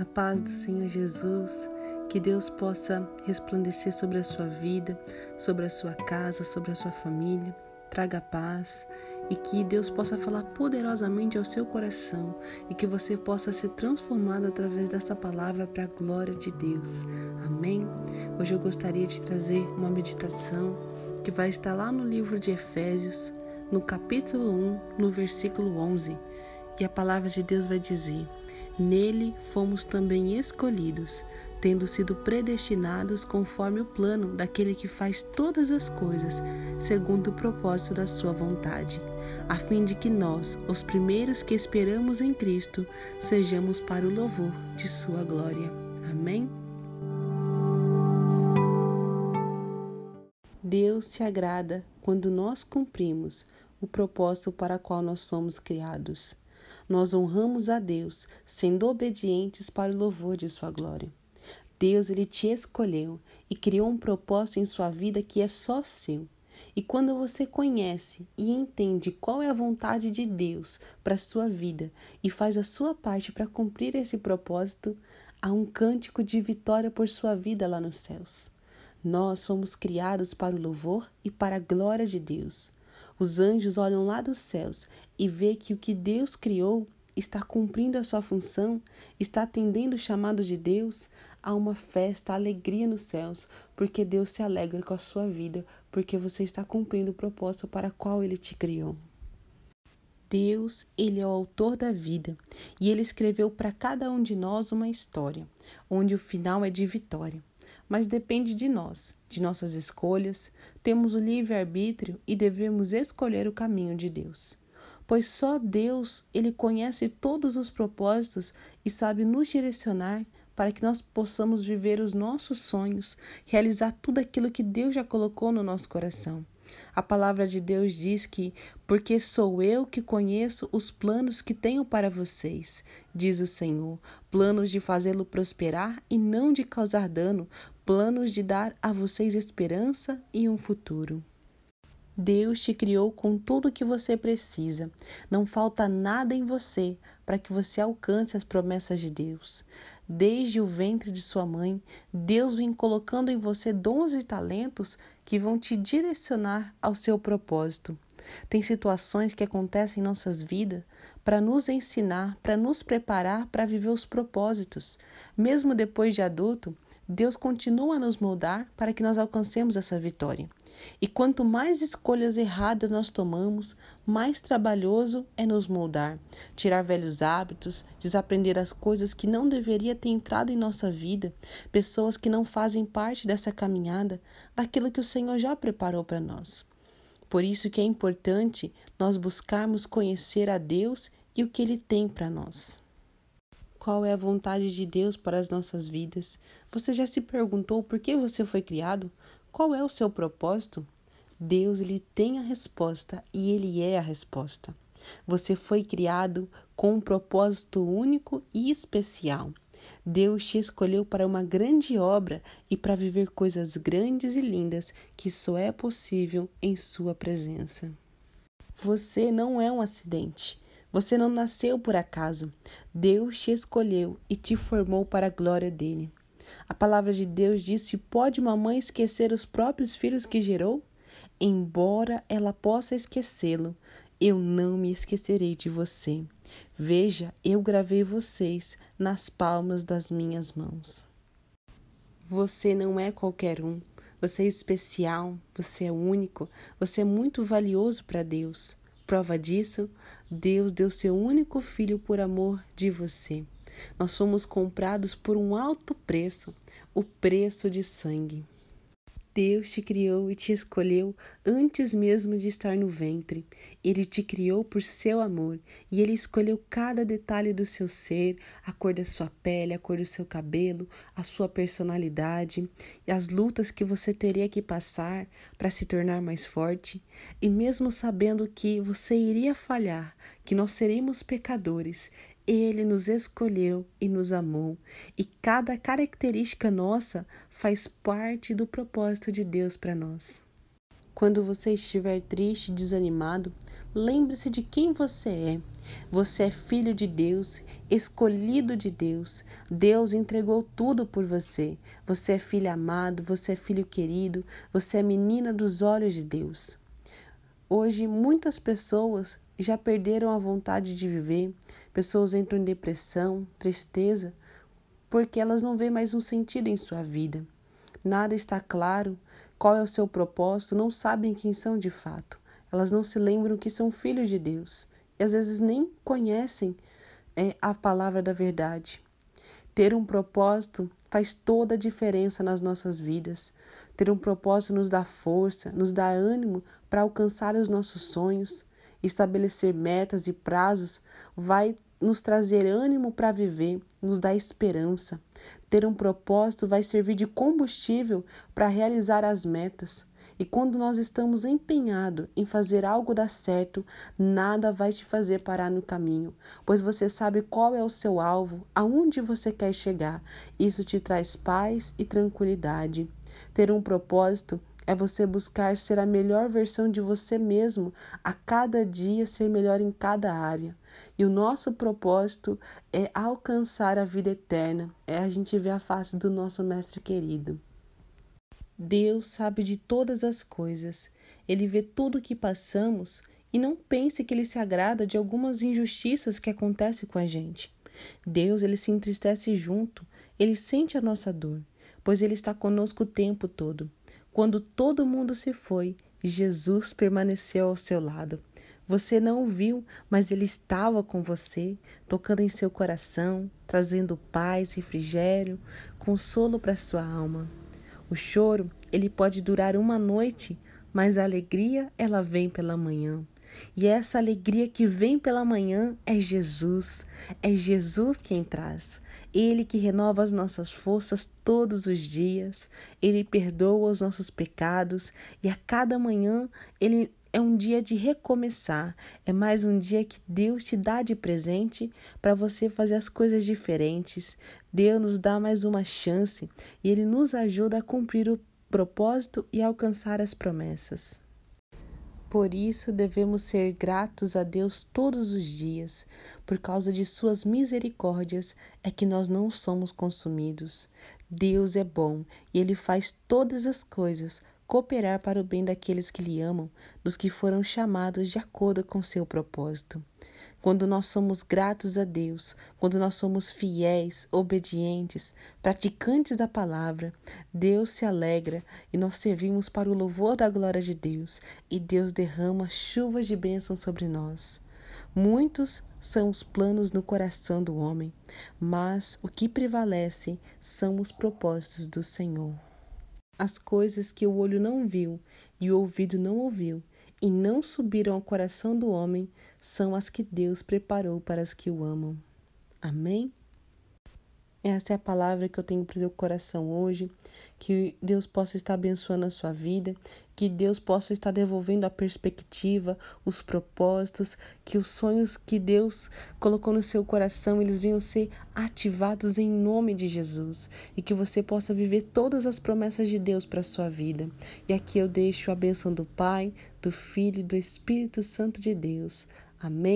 A paz do Senhor Jesus, que Deus possa resplandecer sobre a sua vida, sobre a sua casa, sobre a sua família. Traga paz e que Deus possa falar poderosamente ao seu coração e que você possa ser transformado através dessa palavra para a glória de Deus. Amém? Hoje eu gostaria de trazer uma meditação que vai estar lá no livro de Efésios, no capítulo 1, no versículo 11. E a palavra de Deus vai dizer: Nele fomos também escolhidos, tendo sido predestinados conforme o plano daquele que faz todas as coisas, segundo o propósito da Sua vontade, a fim de que nós, os primeiros que esperamos em Cristo, sejamos para o louvor de Sua glória. Amém? Deus se agrada quando nós cumprimos o propósito para o qual nós fomos criados nós honramos a Deus, sendo obedientes para o louvor de sua glória. Deus ele te escolheu e criou um propósito em sua vida que é só seu. E quando você conhece e entende qual é a vontade de Deus para a sua vida e faz a sua parte para cumprir esse propósito, há um cântico de vitória por sua vida lá nos céus. Nós fomos criados para o louvor e para a glória de Deus. Os anjos olham lá dos céus e vê que o que Deus criou está cumprindo a sua função, está atendendo o chamado de Deus, há uma festa, alegria nos céus, porque Deus se alegra com a sua vida, porque você está cumprindo o propósito para o qual ele te criou. Deus, ele é o autor da vida, e ele escreveu para cada um de nós uma história, onde o final é de vitória mas depende de nós, de nossas escolhas. Temos o livre-arbítrio e devemos escolher o caminho de Deus. Pois só Deus, ele conhece todos os propósitos e sabe nos direcionar para que nós possamos viver os nossos sonhos, realizar tudo aquilo que Deus já colocou no nosso coração. A palavra de Deus diz que, porque sou eu que conheço os planos que tenho para vocês, diz o Senhor, planos de fazê-lo prosperar e não de causar dano, planos de dar a vocês esperança e um futuro. Deus te criou com tudo o que você precisa. Não falta nada em você para que você alcance as promessas de Deus. Desde o ventre de sua mãe, Deus vem colocando em você dons e talentos que vão te direcionar ao seu propósito. Tem situações que acontecem em nossas vidas para nos ensinar, para nos preparar para viver os propósitos. Mesmo depois de adulto, Deus continua a nos moldar para que nós alcancemos essa vitória. E quanto mais escolhas erradas nós tomamos, mais trabalhoso é nos moldar, tirar velhos hábitos, desaprender as coisas que não deveria ter entrado em nossa vida, pessoas que não fazem parte dessa caminhada, daquilo que o Senhor já preparou para nós. Por isso que é importante nós buscarmos conhecer a Deus e o que ele tem para nós. Qual é a vontade de Deus para as nossas vidas? Você já se perguntou por que você foi criado? Qual é o seu propósito? Deus ele tem a resposta e ele é a resposta. Você foi criado com um propósito único e especial. Deus te escolheu para uma grande obra e para viver coisas grandes e lindas que só é possível em Sua presença. Você não é um acidente. Você não nasceu por acaso. Deus te escolheu e te formou para a glória dele. A palavra de Deus diz: pode uma mãe esquecer os próprios filhos que gerou? Embora ela possa esquecê-lo, eu não me esquecerei de você. Veja, eu gravei vocês nas palmas das minhas mãos. Você não é qualquer um. Você é especial, você é único, você é muito valioso para Deus. Prova disso, Deus deu seu único filho por amor de você. Nós fomos comprados por um alto preço, o preço de sangue. Deus te criou e te escolheu antes mesmo de estar no ventre. Ele te criou por seu amor e ele escolheu cada detalhe do seu ser, a cor da sua pele, a cor do seu cabelo, a sua personalidade e as lutas que você teria que passar para se tornar mais forte. E mesmo sabendo que você iria falhar, que nós seremos pecadores, ele nos escolheu e nos amou, e cada característica nossa faz parte do propósito de Deus para nós. Quando você estiver triste e desanimado, lembre-se de quem você é. Você é filho de Deus, escolhido de Deus. Deus entregou tudo por você. Você é filho amado, você é filho querido, você é menina dos olhos de Deus. Hoje, muitas pessoas já perderam a vontade de viver, pessoas entram em depressão, tristeza, porque elas não veem mais um sentido em sua vida. Nada está claro, qual é o seu propósito, não sabem quem são de fato. Elas não se lembram que são filhos de Deus e às vezes nem conhecem é, a palavra da verdade. Ter um propósito faz toda a diferença nas nossas vidas. Ter um propósito nos dá força, nos dá ânimo para alcançar os nossos sonhos. Estabelecer metas e prazos vai nos trazer ânimo para viver, nos dá esperança. Ter um propósito vai servir de combustível para realizar as metas. E quando nós estamos empenhados em fazer algo dar certo, nada vai te fazer parar no caminho, pois você sabe qual é o seu alvo, aonde você quer chegar. Isso te traz paz e tranquilidade. Ter um propósito é você buscar ser a melhor versão de você mesmo, a cada dia ser melhor em cada área. E o nosso propósito é alcançar a vida eterna, é a gente ver a face do nosso Mestre querido. Deus sabe de todas as coisas, Ele vê tudo o que passamos e não pense que Ele se agrada de algumas injustiças que acontecem com a gente. Deus, Ele se entristece junto, Ele sente a nossa dor, pois Ele está conosco o tempo todo. Quando todo mundo se foi, Jesus permaneceu ao seu lado. Você não o viu, mas ele estava com você, tocando em seu coração, trazendo paz, refrigério, consolo para sua alma. O choro, ele pode durar uma noite, mas a alegria, ela vem pela manhã. E essa alegria que vem pela manhã é Jesus, é Jesus quem traz. Ele que renova as nossas forças todos os dias, ele perdoa os nossos pecados e a cada manhã ele é um dia de recomeçar, é mais um dia que Deus te dá de presente para você fazer as coisas diferentes. Deus nos dá mais uma chance e ele nos ajuda a cumprir o propósito e alcançar as promessas. Por isso devemos ser gratos a Deus todos os dias, por causa de Suas misericórdias é que nós não somos consumidos. Deus é bom e Ele faz todas as coisas cooperar para o bem daqueles que lhe amam, dos que foram chamados de acordo com seu propósito. Quando nós somos gratos a Deus, quando nós somos fiéis, obedientes, praticantes da palavra, Deus se alegra e nós servimos para o louvor da glória de Deus e Deus derrama chuvas de bênçãos sobre nós. Muitos são os planos no coração do homem, mas o que prevalece são os propósitos do Senhor. As coisas que o olho não viu e o ouvido não ouviu e não subiram ao coração do homem são as que Deus preparou para as que o amam. Amém? Essa é a palavra que eu tenho para o seu coração hoje. Que Deus possa estar abençoando a sua vida, que Deus possa estar devolvendo a perspectiva, os propósitos, que os sonhos que Deus colocou no seu coração, eles venham ser ativados em nome de Jesus e que você possa viver todas as promessas de Deus para a sua vida. E aqui eu deixo a bênção do Pai, do Filho e do Espírito Santo de Deus. Amém.